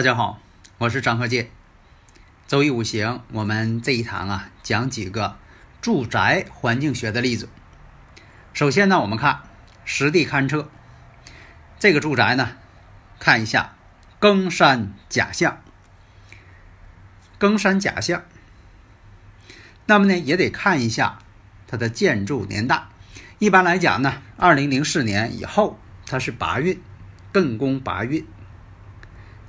大家好，我是张鹤剑。周易五行，我们这一堂啊讲几个住宅环境学的例子。首先呢，我们看实地勘测这个住宅呢，看一下庚山甲向，庚山甲向。那么呢，也得看一下它的建筑年代。一般来讲呢，二零零四年以后，它是八运，艮宫八运。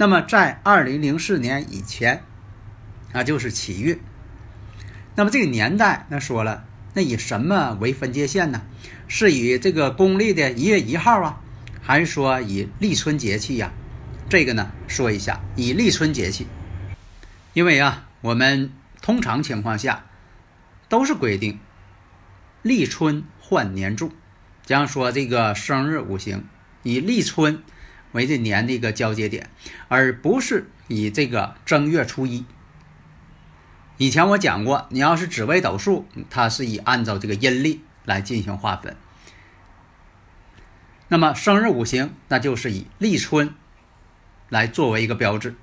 那么在二零零四年以前，啊就是起运。那么这个年代，那说了，那以什么为分界线呢？是以这个公历的一月一号啊，还是说以立春节气呀？这个呢，说一下，以立春节气，因为啊，我们通常情况下都是规定立春换年柱，这样说这个生日五行以立春。为这年的一个交接点，而不是以这个正月初一。以前我讲过，你要是紫微斗数，它是以按照这个阴历来进行划分。那么生日五行，那就是以立春来作为一个标志。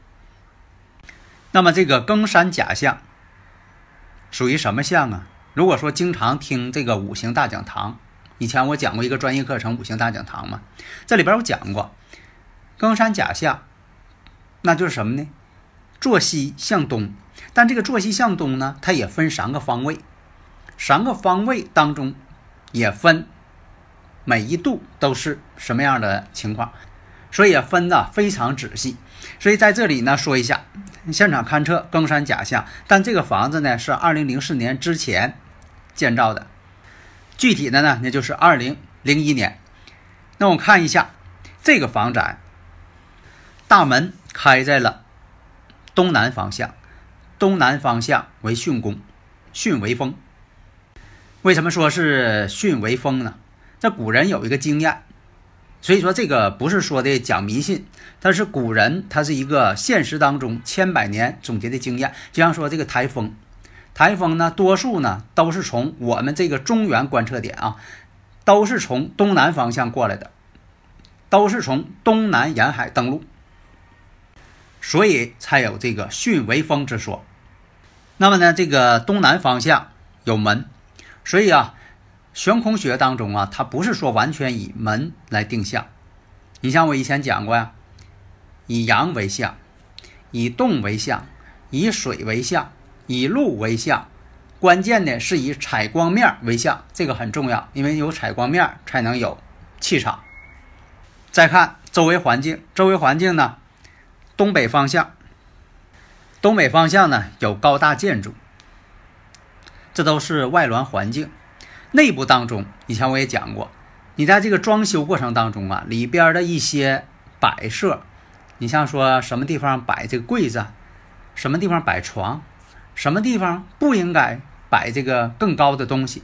那么这个庚山甲向属于什么象啊？如果说经常听这个五行大讲堂，以前我讲过一个专业课程《五行大讲堂》嘛，这里边我讲过。庚山甲向，那就是什么呢？坐西向东，但这个坐西向东呢，它也分三个方位，三个方位当中也分每一度都是什么样的情况，所以分的非常仔细。所以在这里呢，说一下现场勘测庚山甲向，但这个房子呢是二零零四年之前建造的，具体的呢那就是二零零一年。那我看一下这个房宅。大门开在了东南方向，东南方向为巽宫，巽为风。为什么说是巽为风呢？这古人有一个经验，所以说这个不是说的讲迷信，但是古人他是一个现实当中千百年总结的经验。就像说这个台风，台风呢，多数呢都是从我们这个中原观测点啊，都是从东南方向过来的，都是从东南沿海登陆。所以才有这个巽为风之说。那么呢，这个东南方向有门，所以啊，悬空穴当中啊，它不是说完全以门来定向。你像我以前讲过呀，以阳为相，以动为相，以水为相，以路为相。关键呢是以采光面为相，这个很重要，因为有采光面才能有气场。再看周围环境，周围环境呢？东北方向，东北方向呢有高大建筑，这都是外环环境。内部当中，以前我也讲过，你在这个装修过程当中啊，里边的一些摆设，你像说什么地方摆这个柜子，什么地方摆床，什么地方不应该摆这个更高的东西，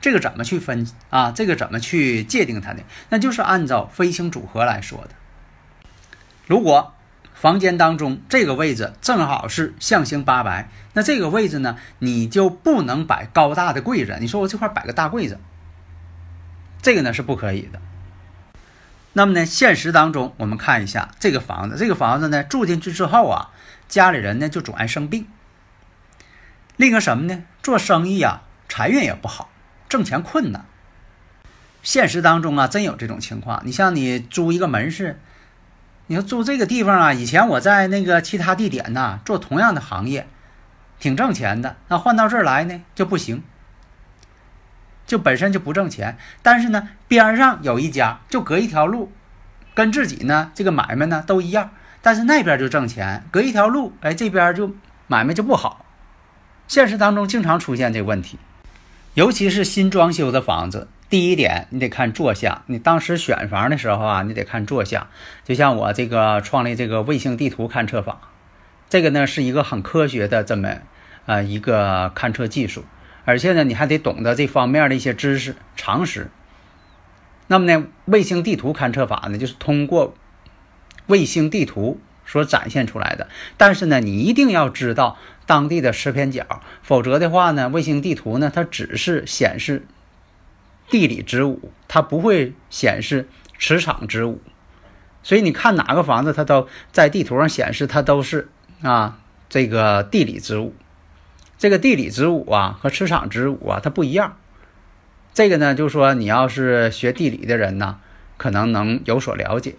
这个怎么去分啊？这个怎么去界定它呢？那就是按照飞行组合来说的。如果房间当中这个位置正好是象形八白，那这个位置呢，你就不能摆高大的柜子。你说我这块摆个大柜子，这个呢是不可以的。那么呢，现实当中我们看一下这个房子，这个房子呢住进去之后啊，家里人呢就总爱生病。另一个什么呢？做生意啊，财运也不好，挣钱困难。现实当中啊，真有这种情况。你像你租一个门市。你说住这个地方啊，以前我在那个其他地点呢做同样的行业，挺挣钱的。那换到这儿来呢就不行，就本身就不挣钱。但是呢，边上有一家，就隔一条路，跟自己呢这个买卖呢都一样，但是那边就挣钱，隔一条路，哎，这边就买卖就不好。现实当中经常出现这个问题，尤其是新装修的房子。第一点，你得看坐向。你当时选房的时候啊，你得看坐向。就像我这个创立这个卫星地图勘测法，这个呢是一个很科学的这么呃一个勘测技术，而且呢你还得懂得这方面的一些知识常识。那么呢，卫星地图勘测法呢，就是通过卫星地图所展现出来的。但是呢，你一定要知道当地的磁偏角，否则的话呢，卫星地图呢它只是显示。地理之物，它不会显示磁场之物，所以你看哪个房子，它都在地图上显示，它都是啊这个地理之物。这个地理之物啊和磁场之物啊，它不一样。这个呢，就说你要是学地理的人呢，可能能有所了解。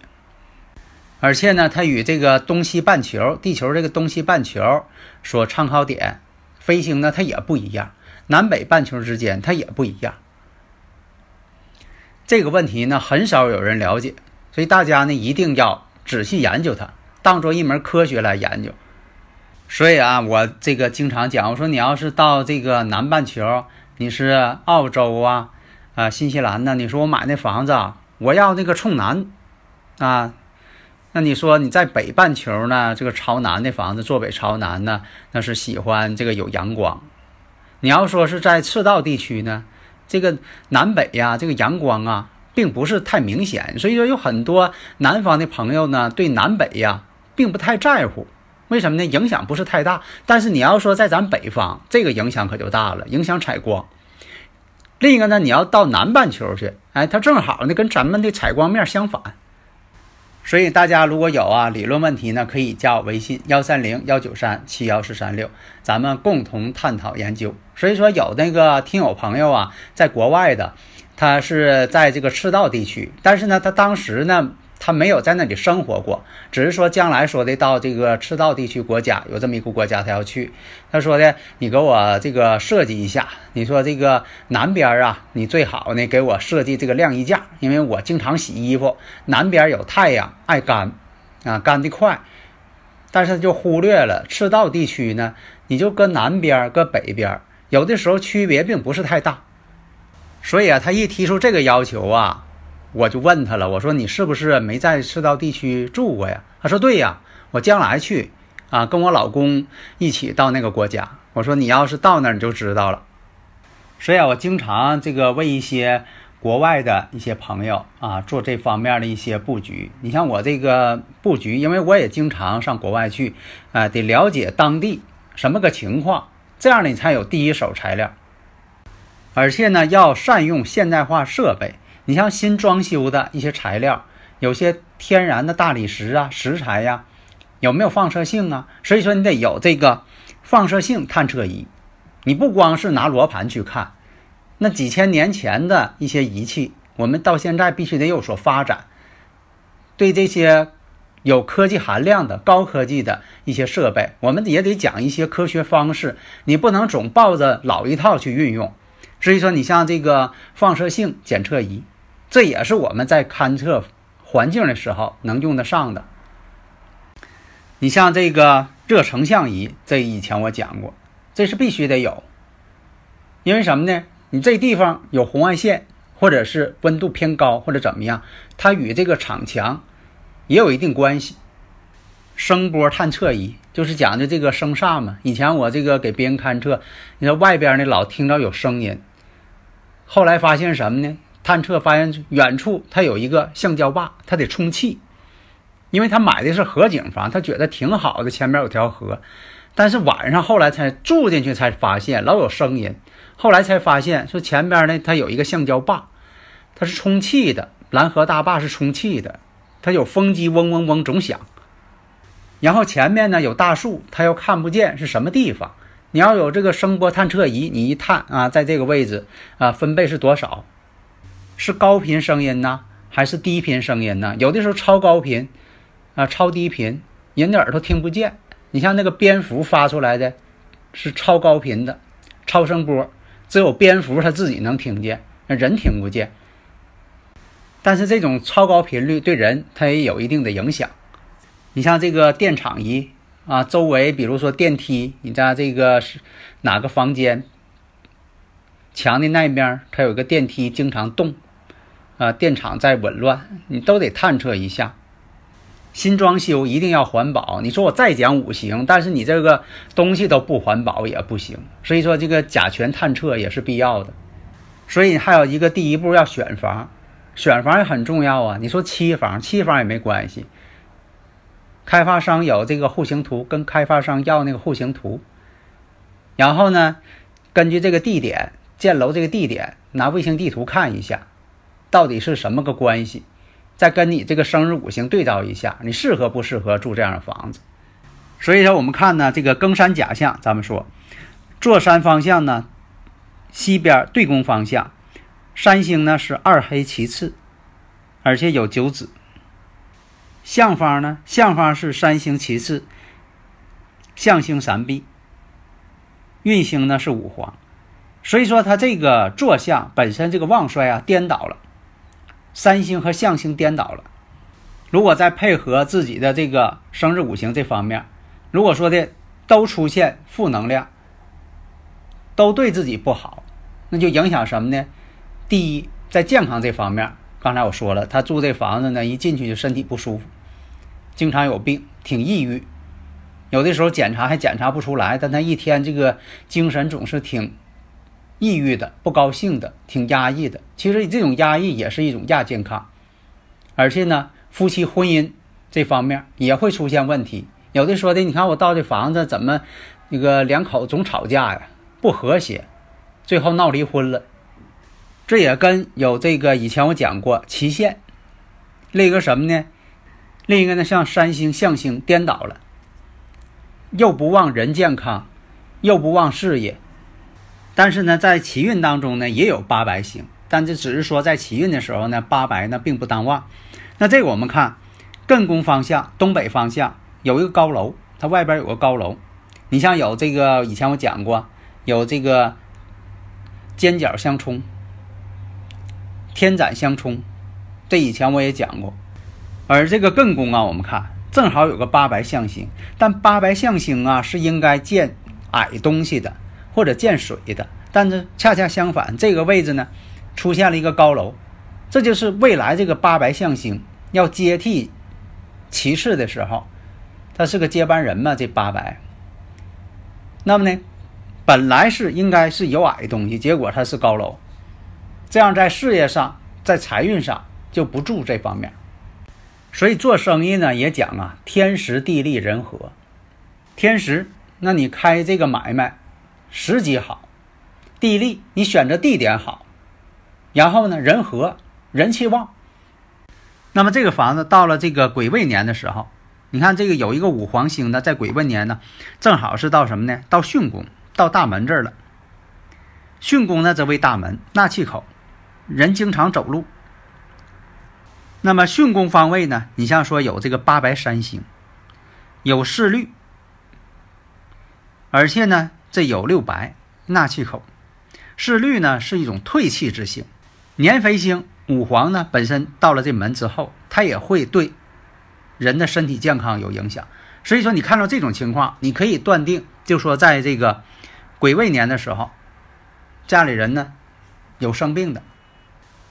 而且呢，它与这个东西半球，地球这个东西半球所参考点飞行呢，它也不一样。南北半球之间，它也不一样。这个问题呢，很少有人了解，所以大家呢一定要仔细研究它，当做一门科学来研究。所以啊，我这个经常讲，我说你要是到这个南半球，你是澳洲啊，啊新西兰呢，你说我买那房子啊，我要那个冲南啊，那你说你在北半球呢，这个朝南的房子，坐北朝南呢，那是喜欢这个有阳光。你要说是在赤道地区呢？这个南北呀，这个阳光啊，并不是太明显，所以说有很多南方的朋友呢，对南北呀，并不太在乎。为什么呢？影响不是太大。但是你要说在咱北方，这个影响可就大了，影响采光。另一个呢，你要到南半球去，哎，它正好呢，跟咱们的采光面相反。所以大家如果有啊理论问题呢，可以加我微信幺三零幺九三七幺四三六，咱们共同探讨研究。所以说有那个听友朋友啊，在国外的，他是在这个赤道地区，但是呢，他当时呢。他没有在那里生活过，只是说将来说的到这个赤道地区国家有这么一个国家他要去。他说的，你给我这个设计一下。你说这个南边啊，你最好呢给我设计这个晾衣架，因为我经常洗衣服，南边有太阳，爱干，啊干得快。但是就忽略了赤道地区呢，你就搁南边搁北边，有的时候区别并不是太大。所以啊，他一提出这个要求啊。我就问他了，我说你是不是没在赤道地区住过呀？他说对呀，我将来去啊，跟我老公一起到那个国家。我说你要是到那儿你就知道了。所以啊，我经常这个为一些国外的一些朋友啊做这方面的一些布局。你像我这个布局，因为我也经常上国外去，啊，得了解当地什么个情况，这样你才有第一手材料。而且呢，要善用现代化设备。你像新装修的一些材料，有些天然的大理石啊、石材呀，有没有放射性啊？所以说你得有这个放射性探测仪。你不光是拿罗盘去看，那几千年前的一些仪器，我们到现在必须得有所发展。对这些有科技含量的高科技的一些设备，我们也得讲一些科学方式。你不能总抱着老一套去运用。所以说，你像这个放射性检测仪。这也是我们在勘测环境的时候能用得上的。你像这个热成像仪，这以前我讲过，这是必须得有。因为什么呢？你这地方有红外线，或者是温度偏高，或者怎么样，它与这个场墙也有一定关系。声波探测仪就是讲的这个声煞嘛。以前我这个给别人勘测，你说外边呢老听着有声音，后来发现什么呢？探测发现远处它有一个橡胶坝，它得充气，因为他买的是河景房，他觉得挺好的，前面有条河。但是晚上后来才住进去才发现老有声音，后来才发现说前边呢它有一个橡胶坝，它是充气的，蓝河大坝是充气的，它有风机嗡嗡嗡总响。然后前面呢有大树，它又看不见是什么地方。你要有这个声波探测仪，你一探啊，在这个位置啊，分贝是多少？是高频声音呢，还是低频声音呢？有的时候超高频，啊，超低频，人的耳朵听不见。你像那个蝙蝠发出来的，是超高频的超声波，只有蝙蝠它自己能听见，那人听不见。但是这种超高频率对人它也有一定的影响。你像这个电场仪啊，周围比如说电梯，你家这个是哪个房间墙的那边，它有个电梯经常动，啊，电厂在紊乱，你都得探测一下。新装修一定要环保。你说我再讲五行，但是你这个东西都不环保也不行。所以说这个甲醛探测也是必要的。所以还有一个第一步要选房，选房也很重要啊。你说期房，期房也没关系。开发商有这个户型图，跟开发商要那个户型图，然后呢，根据这个地点建楼这个地点，拿卫星地图看一下，到底是什么个关系，再跟你这个生日五行对照一下，你适合不适合住这样的房子？所以说我们看呢，这个庚山甲象，咱们说坐山方向呢，西边对宫方向，山星呢是二黑其次，而且有九子。相方呢？相方是三星其次，相星三碧，运星呢是五黄，所以说它这个坐向本身这个旺衰啊颠倒了，三星和相星颠倒了。如果再配合自己的这个生日五行这方面，如果说的都出现负能量，都对自己不好，那就影响什么呢？第一，在健康这方面，刚才我说了，他住这房子呢，一进去就身体不舒服。经常有病，挺抑郁，有的时候检查还检查不出来，但他一天这个精神总是挺抑郁的、不高兴的、挺压抑的。其实这种压抑也是一种亚健康，而且呢，夫妻婚姻这方面也会出现问题。有的说的，你看我到这房子怎么那个两口总吵架呀，不和谐，最后闹离婚了。这也跟有这个以前我讲过期限，另一个什么呢？另一个呢，像三星象星颠倒了，又不忘人健康，又不忘事业。但是呢，在奇运当中呢，也有八白星，但这只是说在奇运的时候呢，八白呢并不当旺。那这个我们看艮宫方向东北方向有一个高楼，它外边有个高楼。你像有这个以前我讲过，有这个尖角相冲、天斩相冲，这以前我也讲过。而这个艮宫啊，我们看正好有个八白象星，但八白象星啊是应该见矮东西的，或者见水的，但是恰恰相反，这个位置呢出现了一个高楼，这就是未来这个八白象星要接替其次的时候，他是个接班人嘛，这八白。那么呢，本来是应该是有矮的东西，结果它是高楼，这样在事业上，在财运上就不住这方面。所以做生意呢，也讲啊，天时地利人和。天时，那你开这个买卖，时机好；地利，你选择地点好。然后呢，人和，人气旺。那么这个房子到了这个癸未年的时候，你看这个有一个五黄星呢，在癸未年呢，正好是到什么呢？到巽宫，到大门这儿了。巽宫呢，则为大门纳气口，人经常走路。那么巽宫方位呢？你像说有这个八白三星，有四绿，而且呢这有六白纳气口。是绿呢是一种退气之星，年肥星五黄呢本身到了这门之后，它也会对人的身体健康有影响。所以说你看到这种情况，你可以断定，就说在这个癸未年的时候，家里人呢有生病的。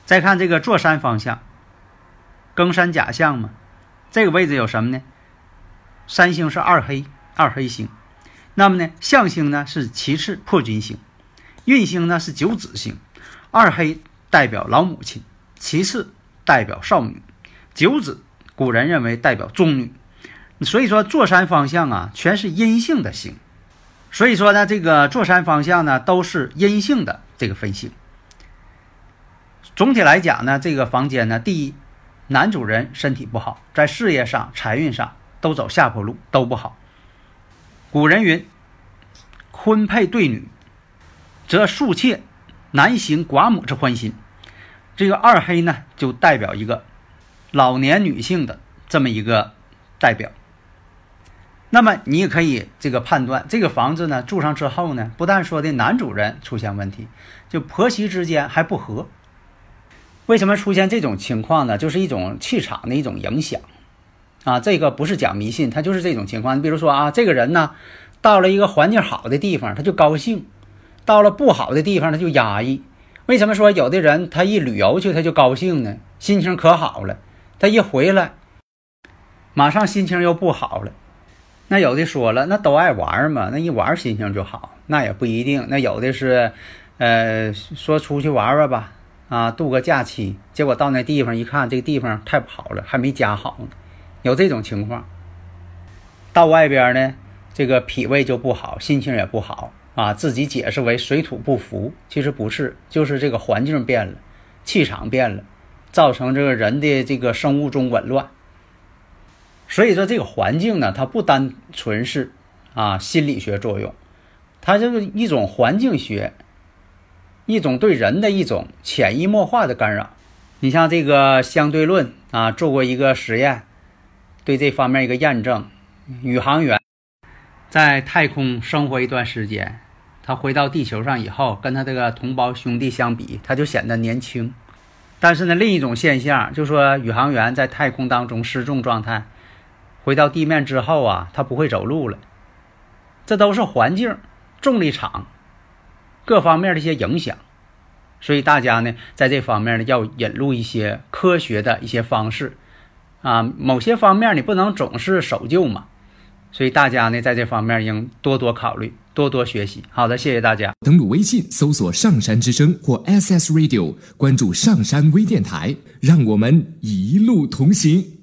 再看这个坐山方向。庚山甲相嘛，这个位置有什么呢？三星是二黑，二黑星。那么呢，象星呢是其次破军星，运星呢是九子星。二黑代表老母亲，其次代表少女，九子古人认为代表中女。所以说坐山方向啊，全是阴性的星。所以说呢，这个坐山方向呢都是阴性的这个分星。总体来讲呢，这个房间呢，第一。男主人身体不好，在事业上、财运上都走下坡路，都不好。古人云：“婚配对女，则庶妾难行寡母之欢心。”这个二黑呢，就代表一个老年女性的这么一个代表。那么你也可以这个判断，这个房子呢住上之后呢，不但说的男主人出现问题，就婆媳之间还不和。为什么出现这种情况呢？就是一种气场的一种影响，啊，这个不是讲迷信，他就是这种情况。你比如说啊，这个人呢，到了一个环境好的地方，他就高兴；到了不好的地方，他就压抑。为什么说有的人他一旅游去他就高兴呢？心情可好了，他一回来，马上心情又不好了。那有的说了，那都爱玩嘛，那一玩心情就好，那也不一定。那有的是，呃，说出去玩玩吧，啊，度个假期，结果到那地方一看，这个地方太不好了，还没家好呢，有这种情况。到外边呢，这个脾胃就不好，心情也不好啊，自己解释为水土不服，其实不是，就是这个环境变了，气场变了，造成这个人的这个生物钟紊乱。所以说，这个环境呢，它不单纯是啊心理学作用，它就是一种环境学，一种对人的一种潜移默化的干扰。你像这个相对论啊，做过一个实验，对这方面一个验证。宇航员在太空生活一段时间，他回到地球上以后，跟他这个同胞兄弟相比，他就显得年轻。但是呢，另一种现象就是说，宇航员在太空当中失重状态。回到地面之后啊，他不会走路了，这都是环境、重力场各方面的一些影响，所以大家呢，在这方面呢，要引入一些科学的一些方式啊，某些方面你不能总是守旧嘛，所以大家呢，在这方面应多多考虑，多多学习。好的，谢谢大家。登录微信搜索“上山之声”或 SS Radio，关注上山微电台，让我们一路同行。